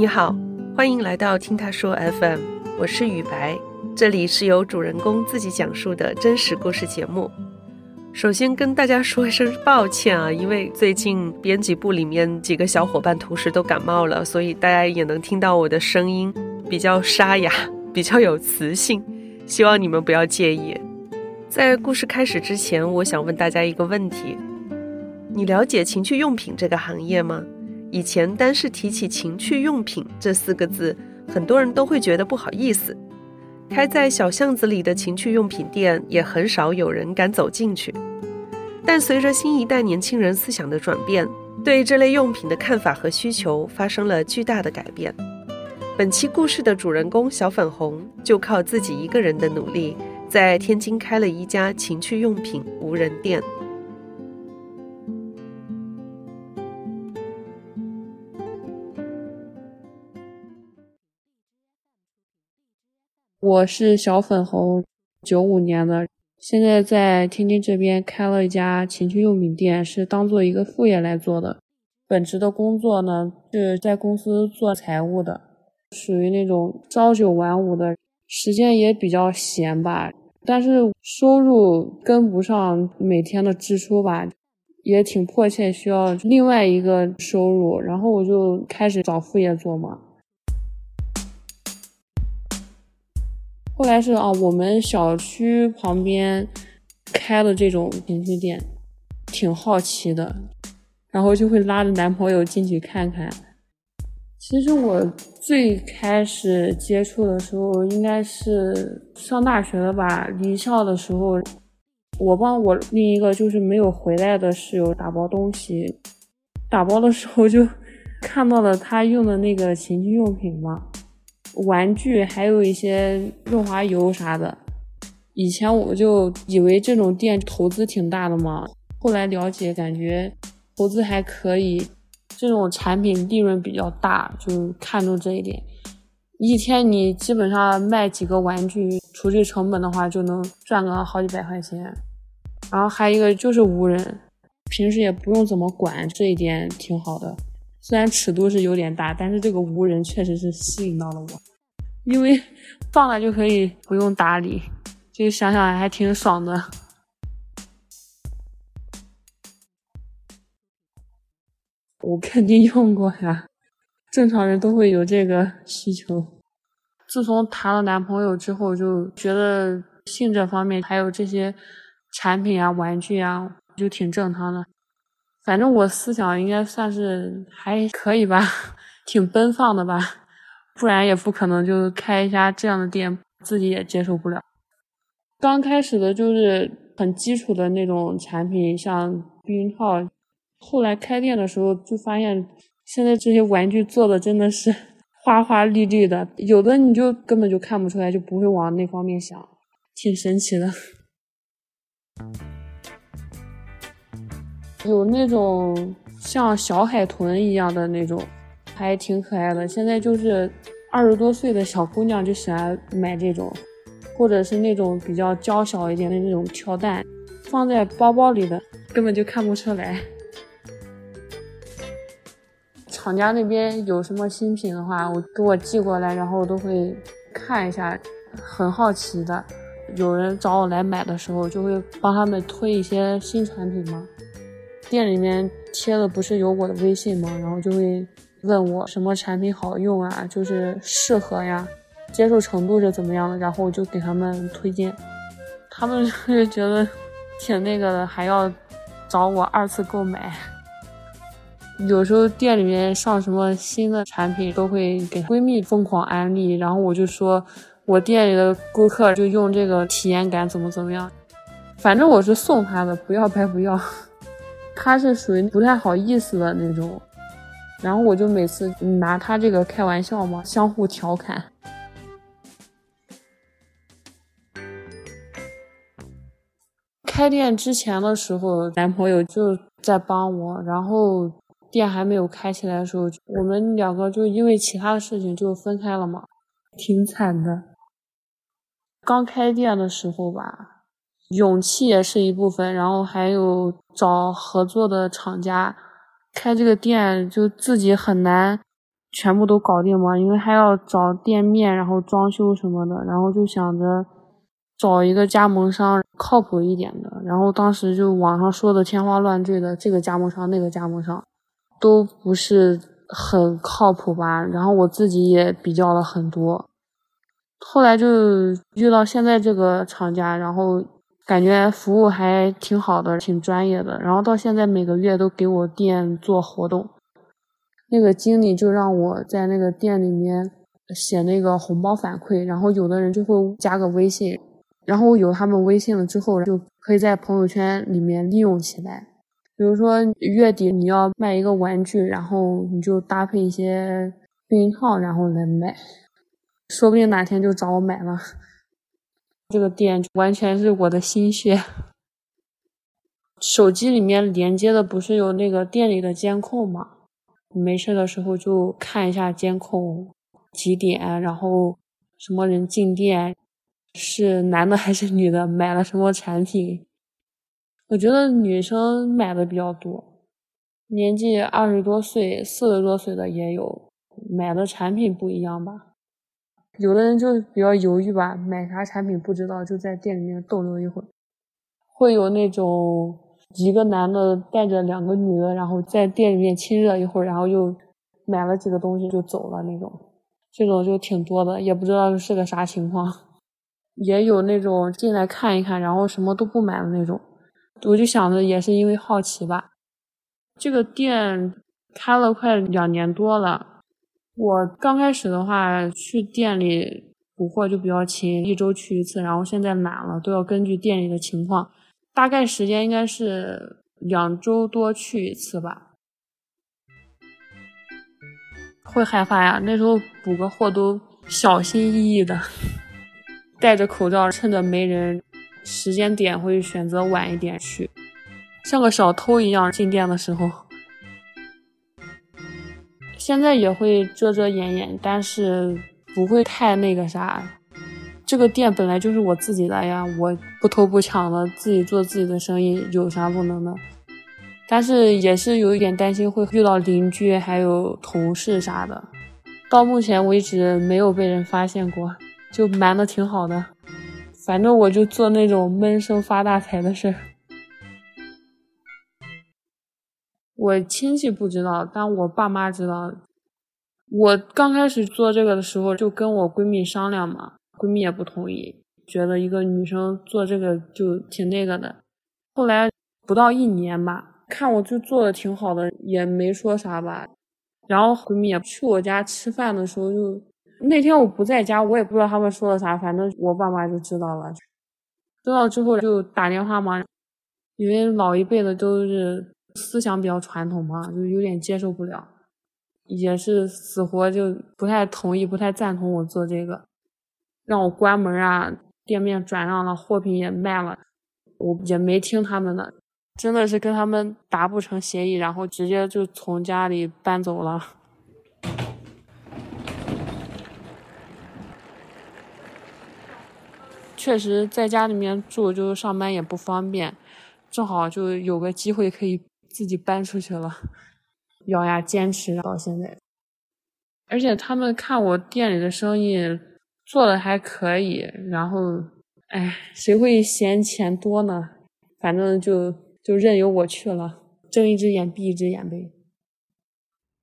你好，欢迎来到听他说 FM，我是雨白，这里是由主人公自己讲述的真实故事节目。首先跟大家说一声抱歉啊，因为最近编辑部里面几个小伙伴同时都感冒了，所以大家也能听到我的声音比较沙哑，比较有磁性，希望你们不要介意。在故事开始之前，我想问大家一个问题：你了解情趣用品这个行业吗？以前单是提起情趣用品这四个字，很多人都会觉得不好意思。开在小巷子里的情趣用品店，也很少有人敢走进去。但随着新一代年轻人思想的转变，对这类用品的看法和需求发生了巨大的改变。本期故事的主人公小粉红，就靠自己一个人的努力，在天津开了一家情趣用品无人店。我是小粉红，九五年的，现在在天津这边开了一家情趣用品店，是当做一个副业来做的。本职的工作呢是在公司做财务的，属于那种朝九晚五的，时间也比较闲吧。但是收入跟不上每天的支出吧，也挺迫切需要另外一个收入，然后我就开始找副业做嘛。后来是啊，我们小区旁边开的这种情趣店，挺好奇的，然后就会拉着男朋友进去看看。其实我最开始接触的时候，应该是上大学了吧，离校的时候，我帮我另一个就是没有回来的室友打包东西，打包的时候就看到了他用的那个情趣用品嘛。玩具还有一些润滑油啥的，以前我就以为这种店投资挺大的嘛，后来了解感觉投资还可以，这种产品利润比较大，就看中这一点。一天你基本上卖几个玩具，除去成本的话，就能赚个好几百块钱。然后还有一个就是无人，平时也不用怎么管，这一点挺好的。虽然尺度是有点大，但是这个无人确实是吸引到了我，因为放了就可以不用打理，就想想还挺爽的。我肯定用过呀，正常人都会有这个需求。自从谈了男朋友之后，就觉得性这方面还有这些产品啊、玩具啊，就挺正常的。反正我思想应该算是还可以吧，挺奔放的吧，不然也不可能就开一家这样的店，自己也接受不了。刚开始的就是很基础的那种产品，像避孕套。后来开店的时候就发现，现在这些玩具做的真的是花花绿绿的，有的你就根本就看不出来，就不会往那方面想，挺神奇的。有那种像小海豚一样的那种，还挺可爱的。现在就是二十多岁的小姑娘就喜欢买这种，或者是那种比较娇小一点的那种跳蛋，放在包包里的根本就看不出来。厂家那边有什么新品的话，我给我寄过来，然后我都会看一下，很好奇的。有人找我来买的时候，就会帮他们推一些新产品嘛。店里面贴的不是有我的微信吗？然后就会问我什么产品好用啊，就是适合呀，接受程度是怎么样的，然后我就给他们推荐，他们就觉得挺那个的，还要找我二次购买。有时候店里面上什么新的产品，都会给闺蜜疯狂安利，然后我就说我店里的顾客就用这个体验感怎么怎么样，反正我是送他的，不要白不要。他是属于不太好意思的那种，然后我就每次拿他这个开玩笑嘛，相互调侃。开店之前的时候，男朋友就在帮我，然后店还没有开起来的时候，我们两个就因为其他的事情就分开了嘛，挺惨的。刚开店的时候吧。勇气也是一部分，然后还有找合作的厂家，开这个店就自己很难全部都搞定嘛，因为还要找店面，然后装修什么的，然后就想着找一个加盟商靠谱一点的。然后当时就网上说的天花乱坠的，这个加盟商那个加盟商都不是很靠谱吧。然后我自己也比较了很多，后来就遇到现在这个厂家，然后感觉服务还挺好的，挺专业的。然后到现在每个月都给我店做活动。那个经理就让我在那个店里面写那个红包反馈，然后有的人就会加个微信，然后有他们微信了之后，就可以在朋友圈里面利用起来。比如说月底你要卖一个玩具，然后你就搭配一些避孕套，然后来卖，说不定哪天就找我买了。这个店完全是我的心血。手机里面连接的不是有那个店里的监控吗？没事的时候就看一下监控几点，然后什么人进店，是男的还是女的，买了什么产品。我觉得女生买的比较多，年纪二十多岁、四十多岁的也有，买的产品不一样吧。有的人就比较犹豫吧，买啥产品不知道，就在店里面逗留一会儿。会有那种。一个男的带着两个女的，然后在店里面亲热一会儿，然后又买了几个东西就走了那种，这种就挺多的，也不知道是个啥情况。也有那种进来看一看，然后什么都不买的那种。我就想着也是因为好奇吧。这个店开了快两年多了，我刚开始的话去店里补货就比较勤，一周去一次，然后现在懒了，都要根据店里的情况。大概时间应该是两周多去一次吧，会害怕呀。那时候补个货都小心翼翼的，戴着口罩，趁着没人时间点会选择晚一点去，像个小偷一样进店的时候。现在也会遮遮掩掩，但是不会太那个啥。这个店本来就是我自己的呀，我不偷不抢的，自己做自己的生意，有啥不能的？但是也是有一点担心会遇到邻居还有同事啥的，到目前为止没有被人发现过，就瞒的挺好的。反正我就做那种闷声发大财的事儿。我亲戚不知道，但我爸妈知道。我刚开始做这个的时候，就跟我闺蜜商量嘛。闺蜜也不同意，觉得一个女生做这个就挺那个的。后来不到一年吧，看我就做的挺好的，也没说啥吧。然后闺蜜也去我家吃饭的时候，就那天我不在家，我也不知道他们说了啥，反正我爸妈就知道了。知道之后就打电话嘛，因为老一辈的都是思想比较传统嘛，就有点接受不了，也是死活就不太同意、不太赞同我做这个。让我关门啊，店面转让了，货品也卖了，我也没听他们的，真的是跟他们达不成协议，然后直接就从家里搬走了。确实在家里面住，就是上班也不方便，正好就有个机会可以自己搬出去了，咬牙坚持到现在。而且他们看我店里的生意。做的还可以，然后，哎，谁会嫌钱多呢？反正就就任由我去了，睁一只眼闭一只眼呗。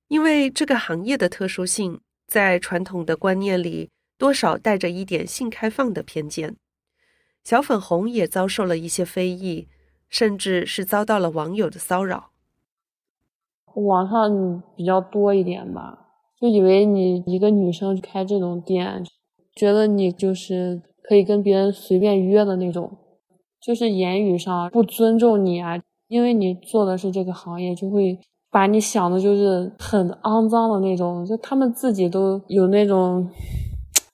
因为这个行业的特殊性，在传统的观念里，多少带着一点性开放的偏见。小粉红也遭受了一些非议，甚至是遭到了网友的骚扰。网上比较多一点吧，就以为你一个女生开这种店。觉得你就是可以跟别人随便约的那种，就是言语上不尊重你啊，因为你做的是这个行业，就会把你想的就是很肮脏的那种，就他们自己都有那种，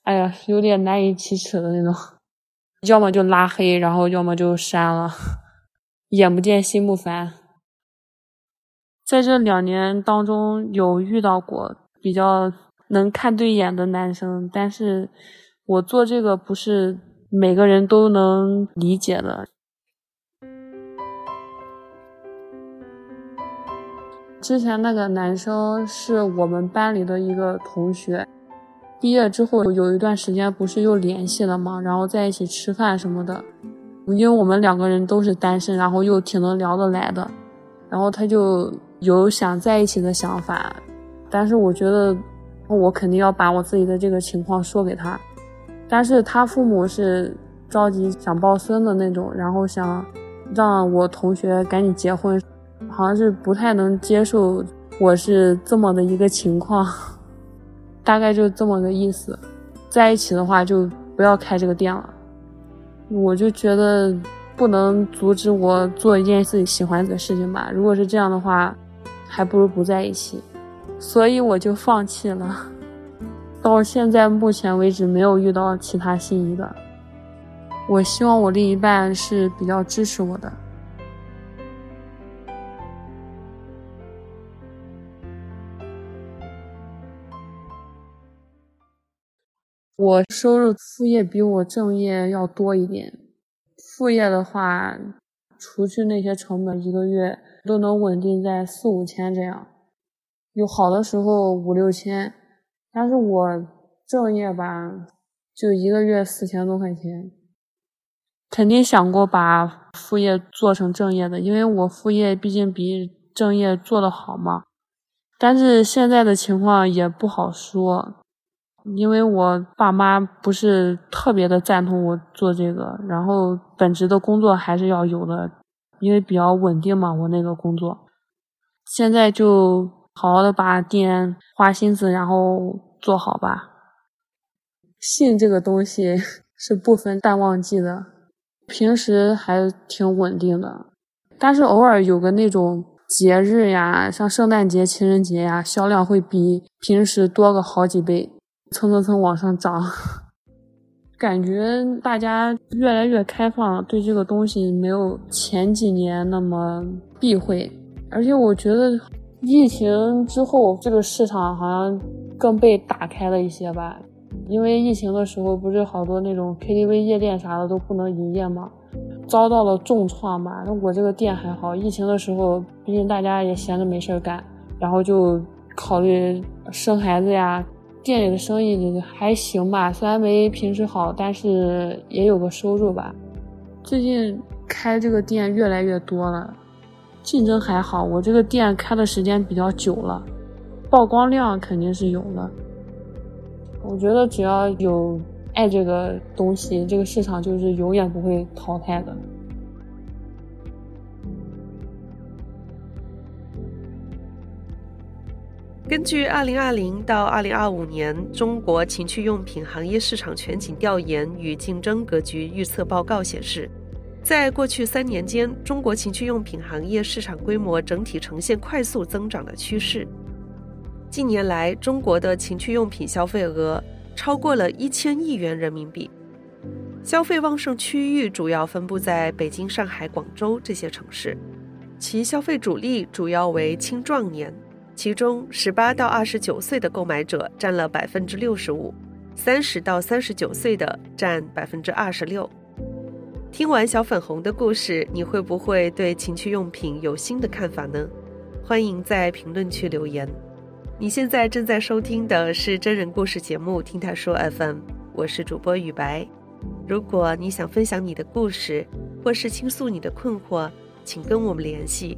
哎呀，有点难以启齿的那种，要么就拉黑，然后要么就删了，眼不见心不烦。在这两年当中，有遇到过比较。能看对眼的男生，但是我做这个不是每个人都能理解的。之前那个男生是我们班里的一个同学，毕业之后有一段时间不是又联系了吗？然后在一起吃饭什么的。因为我们两个人都是单身，然后又挺能聊得来的，然后他就有想在一起的想法，但是我觉得我肯定要把我自己的这个情况说给他，但是他父母是着急想抱孙的那种，然后想让我同学赶紧结婚，好像是不太能接受我是这么的一个情况，大概就这么个意思，在一起的话就不要开这个店了。我就觉得不能阻止我做一件自己喜欢的事情吧。如果是这样的话，还不如不在一起。所以我就放弃了。到现在目前为止，没有遇到其他心仪的。我希望我另一半是比较支持我的。我收入副业比我正业要多一点，副业的话，除去那些成本，一个月都能稳定在四五千这样，有好的时候五六千，但是我正业吧，就一个月四千多块钱，肯定想过把副业做成正业的，因为我副业毕竟比正业做得好嘛，但是现在的情况也不好说。因为我爸妈不是特别的赞同我做这个，然后本职的工作还是要有的，因为比较稳定嘛。我那个工作，现在就好好的把店花心思，然后做好吧。信这个东西 是不分淡旺季的，平时还挺稳定的，但是偶尔有个那种节日呀，像圣诞节、情人节呀，销量会比平时多个好几倍。蹭蹭蹭往上涨，感觉大家越来越开放，对这个东西没有前几年那么避讳。而且我觉得疫情之后，这个市场好像更被打开了一些吧。因为疫情的时候，不是好多那种 KTV、夜店啥的都不能营业吗？遭到了重创嘛。那我这个店还好，疫情的时候，毕竟大家也闲着没事干，然后就考虑生孩子呀。店里的生意还行吧，虽然没平时好，但是也有个收入吧。最近开这个店越来越多了，竞争还好。我这个店开的时间比较久了，曝光量肯定是有了。我觉得只要有爱这个东西，这个市场就是永远不会淘汰的。根据2020到2025年中国情趣用品行业市场全景调研与竞争格局预测报告显示，在过去三年间，中国情趣用品行业市场规模整体呈现快速增长的趋势。近年来，中国的情趣用品消费额超过了一千亿元人民币，消费旺盛区域主要分布在北京、上海、广州这些城市，其消费主力主要为青壮年。其中，十八到二十九岁的购买者占了百分之六十五，三十到三十九岁的占百分之二十六。听完小粉红的故事，你会不会对情趣用品有新的看法呢？欢迎在评论区留言。你现在正在收听的是真人故事节目《听他说 FM》，我是主播雨白。如果你想分享你的故事，或是倾诉你的困惑，请跟我们联系。